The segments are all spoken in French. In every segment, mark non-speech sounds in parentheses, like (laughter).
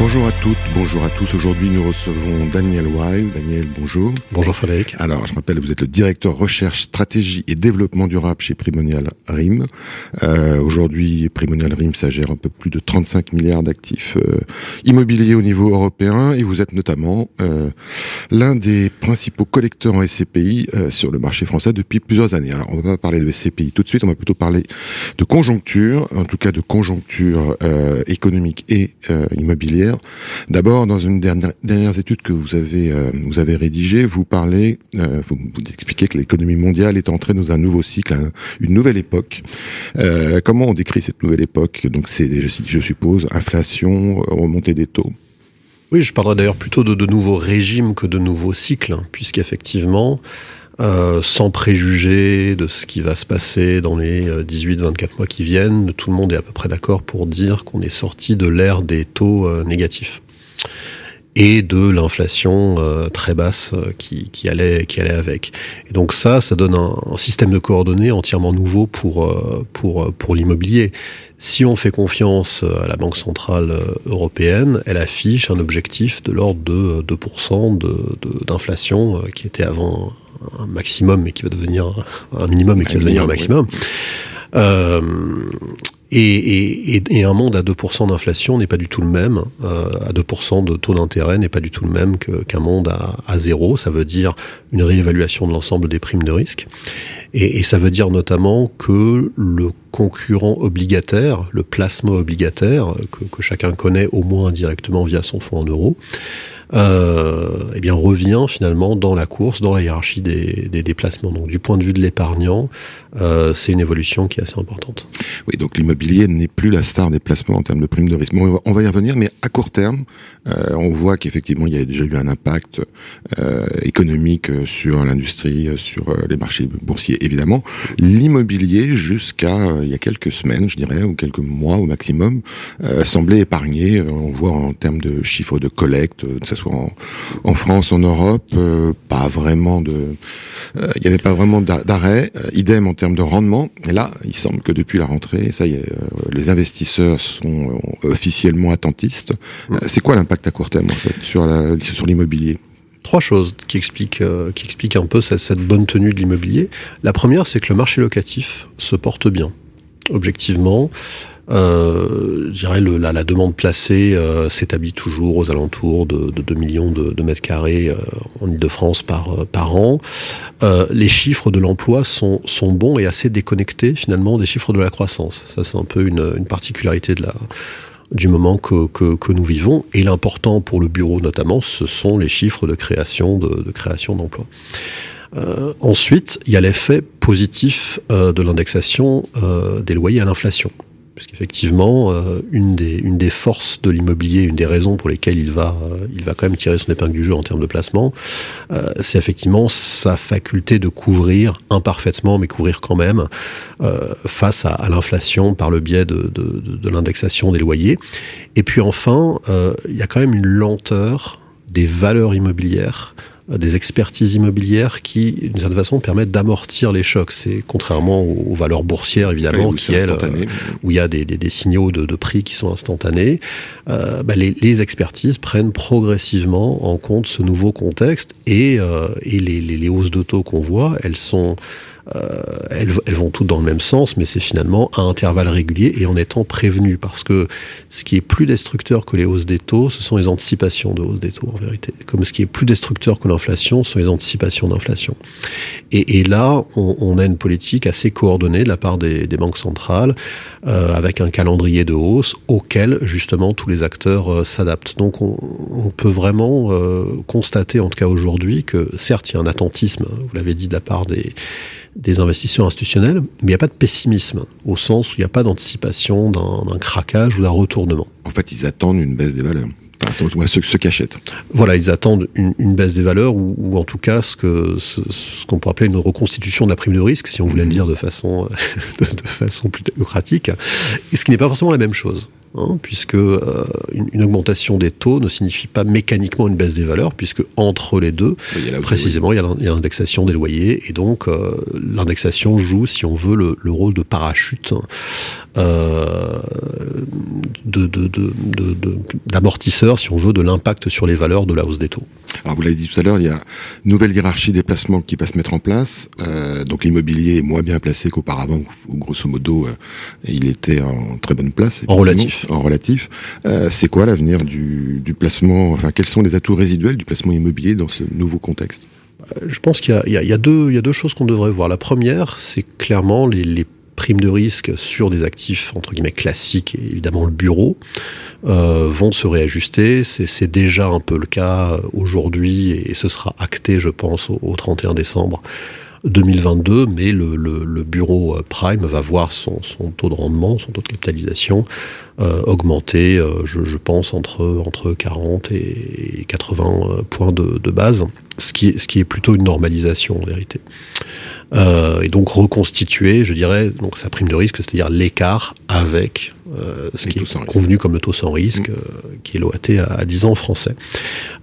Bonjour à toutes, bonjour à tous. Aujourd'hui, nous recevons Daniel Wild. Daniel, bonjour. Bonjour Frédéric. Alors, je rappelle, vous êtes le directeur recherche, stratégie et développement durable chez Primonial RIM. Euh, Aujourd'hui, Primonial RIM, ça gère un peu plus de 35 milliards d'actifs euh, immobiliers au niveau européen et vous êtes notamment euh, l'un des principaux collecteurs en SCPI euh, sur le marché français depuis plusieurs années. Alors, on va pas parler de SCPI tout de suite, on va plutôt parler de conjoncture, en tout cas de conjoncture euh, économique et euh, D'abord, dans une dernière, dernière étude que vous avez euh, vous rédigée, vous parlez, euh, vous, expliquez que l'économie mondiale est entrée dans un nouveau cycle, un, une nouvelle époque. Euh, comment on décrit cette nouvelle époque? Donc, c'est, je, suppose, inflation, remontée des taux. Oui, je parlerai d'ailleurs plutôt de, de nouveaux régimes que de nouveaux cycles, hein, puisqu'effectivement, euh, sans préjuger de ce qui va se passer dans les 18-24 mois qui viennent, tout le monde est à peu près d'accord pour dire qu'on est sorti de l'ère des taux euh, négatifs et de l'inflation euh, très basse euh, qui, qui, allait, qui allait avec. Et donc ça, ça donne un, un système de coordonnées entièrement nouveau pour, euh, pour, pour l'immobilier. Si on fait confiance à la Banque Centrale Européenne, elle affiche un objectif de l'ordre de 2% d'inflation de, de, qui était avant un maximum mais qui va devenir un minimum et qui va devenir un maximum. Euh, et, et, et, un monde à 2% d'inflation n'est pas du tout le même, euh, à 2% de taux d'intérêt n'est pas du tout le même qu'un qu monde à, à zéro. Ça veut dire une réévaluation de l'ensemble des primes de risque. Et, et, ça veut dire notamment que le concurrent obligataire, le placement obligataire, que, que chacun connaît au moins indirectement via son fonds en euros, euh, eh bien revient finalement dans la course, dans la hiérarchie des, déplacements. Donc du point de vue de l'épargnant, euh, c'est une évolution qui est assez importante. Oui, donc l'immobilier n'est plus la star des placements en termes de primes de risque. On va y revenir, mais à court terme, euh, on voit qu'effectivement il y a déjà eu un impact économique sur l'industrie, sur les marchés boursiers évidemment. L'immobilier jusqu'à il y a quelques semaines, je dirais, ou quelques mois au maximum, semblait épargné. On voit en termes de chiffres de collecte, que soit en, France, en Europe, euh, pas vraiment de, il euh, n'y avait pas vraiment d'arrêt. Euh, idem en termes de rendement. Et là, il semble que depuis la rentrée, ça les investisseurs sont officiellement attentistes. C'est quoi l'impact à court terme en fait sur l'immobilier? trois choses qui expliquent, qui expliquent un peu cette, cette bonne tenue de l'immobilier. La première, c'est que le marché locatif se porte bien, objectivement. Euh, je dirais la, demande placée euh, s'établit toujours aux alentours de, de 2 millions de, mètres carrés euh, en Ile-de-France par, euh, par an. Les chiffres de l'emploi sont, sont bons et assez déconnectés finalement des chiffres de la croissance. Ça, c'est un peu une, une particularité du moment que, que, nous vivons. Et l'important pour le bureau notamment, ce sont les chiffres de création de, création d'emplois. Ensuite, il y a l'effet positif de l'indexation des loyers à l'inflation puisqu'effectivement, euh, une, des, forces de l'immobilier, une des raisons pour lesquelles il va, euh, il va quand même tirer son épingle du jeu en termes de placement, euh, c'est effectivement sa faculté de couvrir imparfaitement, mais couvrir quand même, face à, l'inflation par le biais de, de, de, de l'indexation des loyers. Et puis enfin, il y a quand même une lenteur des valeurs immobilières des expertises immobilières qui, d'une certaine façon, permettent d'amortir les chocs. C'est contrairement aux, valeurs boursières, évidemment, oui, qui, elles, euh, où il y a des, des, des signaux de, de, prix qui sont instantanés. Euh, bah, les, les, expertises prennent progressivement en compte ce nouveau contexte et, euh, et les, les, les, hausses de taux qu'on voit, elles sont elles, elles, vont toutes dans le même sens, mais c'est finalement à intervalles réguliers et en étant prévenu, parce que ce qui est plus destructeur que les hausses des taux, ce sont les anticipations de hausse des taux, en vérité. Comme ce qui est plus destructeur que l'inflation, ce sont les anticipations d'inflation. Et, et, là, on, on, a une politique assez coordonnée de la part des, des banques centrales, euh, avec un calendrier de hausse auquel, justement, tous les acteurs euh, s'adaptent. Donc, on, on, peut vraiment euh, constater, en tout cas aujourd'hui, que certes, il y a un attentisme, vous l'avez dit, de la part des des investisseurs institutionnels, mais il n'y a pas de pessimisme, au sens où il n'y a pas d'anticipation d'un craquage ou d'un retournement. En fait, ils attendent une baisse des valeurs. Enfin, ceux, ceux qui achètent. Voilà, ils attendent une, une baisse des valeurs ou, ou, en tout cas ce que ce, ce qu'on pourrait appeler une reconstitution de la prime de risque, si on voulait mmh. le dire de façon (laughs) de, de façon plus technocratique, et ce qui n'est pas forcément la même chose. Hein, puisque euh, une, augmentation des taux ne signifie pas mécaniquement une baisse des valeurs, puisque entre les deux, précisément, il y a l'indexation des loyers, et donc euh, l'indexation joue, si on veut, le, rôle de parachute euh, d'amortisseur, si on veut, de l'impact sur les valeurs de la hausse des taux. Alors vous l'avez dit tout à l'heure, il y a une nouvelle hiérarchie des placements qui va se mettre en place. Euh, donc l'immobilier est moins bien placé qu'auparavant, où grosso modo euh, il était en très bonne place. En relatif. En relatif. Euh, c'est quoi l'avenir du, du placement Enfin, quels sont les atouts résiduels du placement immobilier dans ce nouveau contexte? Je pense qu'il y, y, y, a deux choses qu'on devrait voir. La première, c'est clairement les, les primes de risque sur des actifs entre guillemets classiques et évidemment le bureau euh, vont se réajuster. C'est déjà un peu le cas aujourd'hui et ce sera acté, je pense, au, 31 décembre 2022, mais le, bureau euh, Prime va voir son, taux de rendement, son taux de capitalisation euh, augmenter, je, pense, entre, entre 40 et 80 points de, base, ce qui est plutôt une normalisation en vérité. Euh, et donc reconstituer, je dirais, donc sa prime de risque, c'est-à-dire l'écart avec euh, ce qui est convenu comme le taux sans risque, mm. euh, qui est l'OAT à, à, 10 ans français.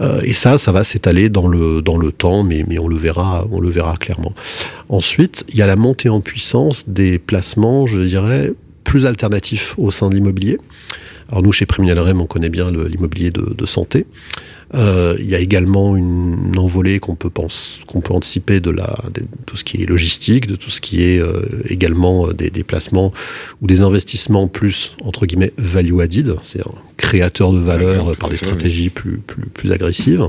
Euh, et ça, ça va s'étaler dans le dans le temps, mais mais on le verra, on le verra clairement. Ensuite, il y a la montée en puissance des placements, je dirais, plus alternatifs au sein de l'immobilier. Alors nous, chez Prémunial on connaît bien l'immobilier de, de, santé. Euh, il y a également une envolée qu'on peut pense, qu'on peut anticiper de la de tout ce qui est logistique, de tout ce qui est euh, également euh, des déplacements ou des investissements plus entre guillemets value added, c'est un créateur de valeur par des stratégies plus plus plus agressives.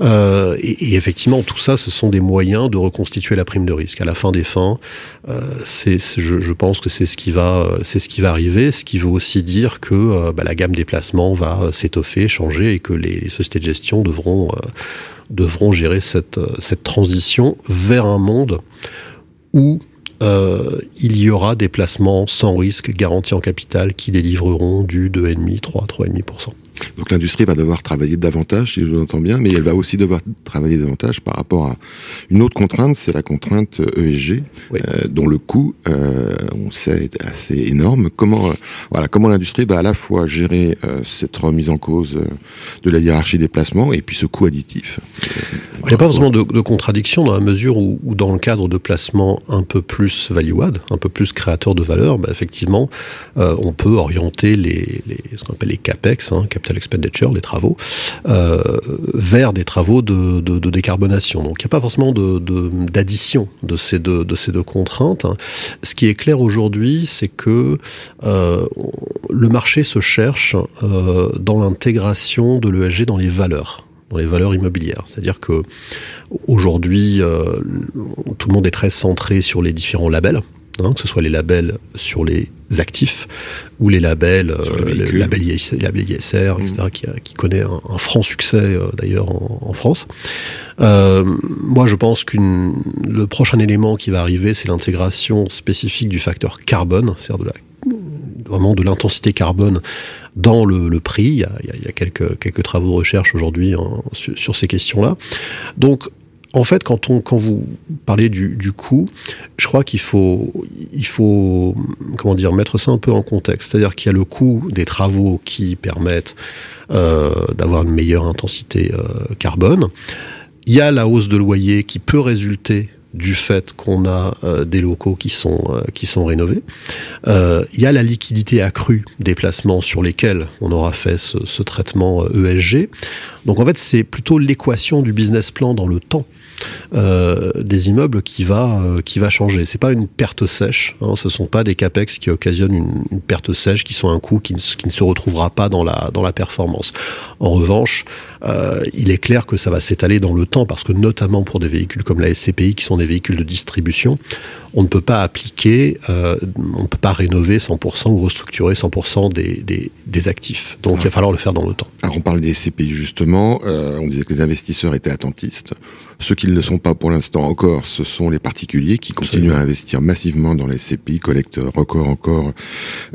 Euh, et, et, effectivement, tout ça, ce sont des moyens de reconstituer la prime de risque. À la fin des fins, euh, c'est, je, je, pense que c'est ce qui va, c'est ce qui va arriver. Ce qui veut aussi dire que euh, bah, la gamme des placements va s'étoffer, changer, et que les, les sociétés de gestion devront, euh, gérer cette, cette transition vers un monde où euh, il y aura des placements sans risque garantis en capital qui délivreront du 2,5, 3, 3,5%. Donc l'industrie va devoir travailler davantage, si je l'entends bien, mais elle va aussi devoir travailler davantage par rapport à une autre contrainte, c'est la contrainte ESG, euh, dont le coût, euh, on sait, est assez énorme. Comment, euh, voilà, comment l'industrie va à la fois gérer euh, cette remise en cause euh, de la hiérarchie des placements et puis ce coût additif? Il n'y a pas forcément de, de, contradiction dans la mesure où, où, dans le cadre de placements un peu plus value-add, un peu plus créateur de valeur, bah, effectivement, on peut orienter les, les ce qu'on appelle les capex, hein, capital expenditure, les travaux, euh, vers des travaux de, de, décarbonation. Donc il n'y a pas forcément d'addition de, ces deux, de ces deux contraintes. Ce qui est clair aujourd'hui, c'est que euh, le marché se cherche euh, dans l'intégration de l'ESG dans les valeurs dans les valeurs immobilières. C'est-à-dire que aujourd'hui, tout le monde est très centré sur les différents labels hein, que ce soit les labels sur les actifs ou les labels, euh, les label ISR, ISR mmh. etc., qui, qui, connaît un, un franc succès euh, d'ailleurs en, en, France. Euh, moi, je pense que le prochain élément qui va arriver, c'est l'intégration spécifique du facteur carbone, c'est-à-dire de la vraiment de l'intensité carbone dans le, le prix. Il y, a, il y, a, quelques, quelques travaux de recherche aujourd'hui hein, sur, sur, ces questions-là. Donc, en fait, quand, on, quand vous parlez du, du coût, je crois qu'il faut, il faut comment dire, mettre ça un peu en contexte. C'est-à-dire qu'il y a le coût des travaux qui permettent euh, d'avoir une meilleure intensité euh, carbone. Il y a la hausse de loyer qui peut résulter du fait qu'on a euh, des locaux qui sont euh, qui sont rénovés. Euh, il y a la liquidité accrue des placements sur lesquels on aura fait ce, ce traitement ESG. Euh, Donc en fait, c'est plutôt l'équation du business plan dans le temps des immeubles qui va euh, qui va changer. C'est pas une perte sèche. Hein, ce sont pas des capex qui occasionnent une, une, perte sèche, qui sont un coût qui ne, qui ne se retrouvera pas dans la dans la performance. En revanche, euh, il est clair que ça va s'étaler dans le temps parce que notamment pour des véhicules comme la SCPI qui sont des véhicules de distribution, on ne peut pas appliquer, euh, on ne peut pas rénover 100% ou restructurer 100% des, des, des, actifs. Donc ah. il va falloir le faire dans le temps. Alors on parle des SCPI justement, euh, on disait que les investisseurs étaient attentistes. Ceux qui ne le sont pas pour l'instant encore, ce sont les particuliers qui continuent Absolument. à investir massivement dans les SCPI, collectent record encore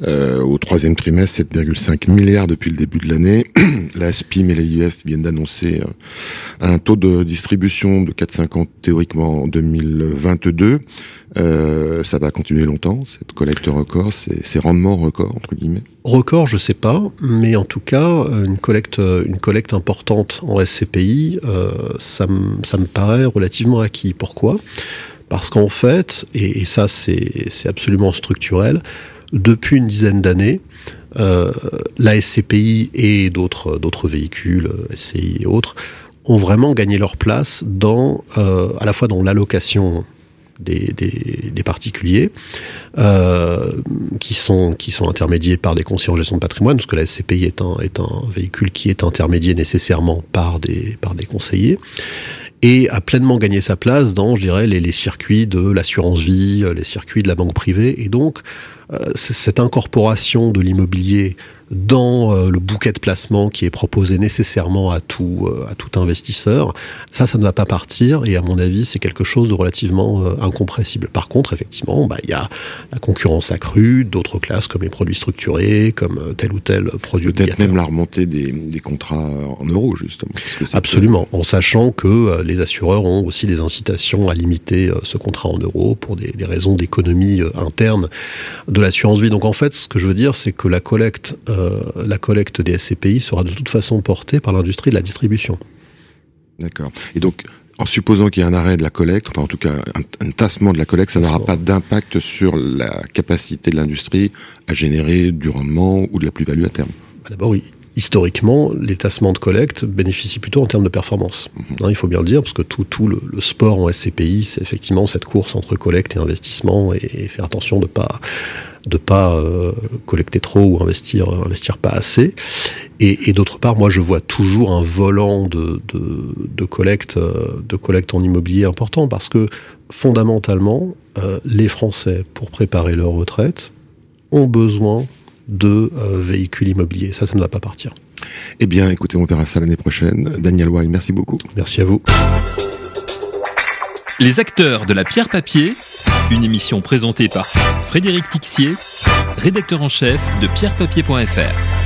au troisième trimestre, 7,5 milliards depuis le début de l'année. (clears throat) La SPIM et l'AIF viennent d'annoncer un taux de distribution de 4,50 théoriquement en 2022. Euh, ça va continuer longtemps, cette collecte record, ces, rendements records, entre guillemets Record, je sais pas, mais en tout cas, une collecte, une collecte importante en SCPI, euh, ça, me paraît relativement acquis. Pourquoi? Parce qu'en fait, et, ça c'est absolument structurel, depuis une dizaine d'années, euh, la SCPI et d'autres véhicules, SCI et autres, ont vraiment gagné leur place dans, euh, à la fois dans l'allocation des, des, particuliers euh, qui sont qui sont intermédiés par des conseillers en gestion de patrimoine, parce que la SCPI est un est un véhicule qui est intermédié nécessairement par des par des conseillers et a pleinement gagné sa place dans, je dirais, les, circuits de l'assurance vie, les circuits de la banque privée, et donc euh, cette incorporation de l'immobilier dans euh, le bouquet de placement qui est proposé nécessairement à tout, euh, à tout investisseur, ça, ça ne va pas partir et à mon avis, c'est quelque chose de relativement euh, incompressible. Par contre, effectivement, bah, il y a la concurrence accrue d'autres classes comme les produits structurés, comme tel ou tel produit Peut-être même la remontée des, des, contrats en euros, justement. Absolument, en sachant que les assureurs ont aussi des incitations à limiter ce contrat en euros pour des, des raisons d'économie interne de l'assurance vie. Donc en fait, ce que je veux dire, c'est que la collecte euh, la collecte des SCPI sera de toute façon portée par l'industrie de la distribution. D'accord. Et donc, en supposant qu'il y ait un arrêt de la collecte, enfin en tout cas un, tassement de la collecte, ça n'aura pas d'impact sur la capacité de l'industrie à générer du rendement ou de la plus-value à terme. Bah, d'abord, oui. Historiquement, les tassements de collecte bénéficient plutôt en termes de performance. Mhm. Hein, il faut bien le dire, parce que tout, tout le, sport en SCPI, c'est effectivement cette course entre collecte et investissement, et, et faire attention de ne pas de pas euh, collecter trop ou investir investir pas assez. Et, d'autre part, moi, je vois toujours un volant de, de, collecte euh, de collecte en immobilier important parce que fondamentalement, euh, les Français, pour préparer leur retraite, ont besoin de véhicules immobiliers. Ça, ça ne va pas partir. Eh bien, écoutez, on verra ça l'année prochaine. Daniel Weil, merci beaucoup. Merci à vous. Les acteurs de la pierre papier une émission présentée par Frédéric Tixier, rédacteur en chef de pierrepapier.fr.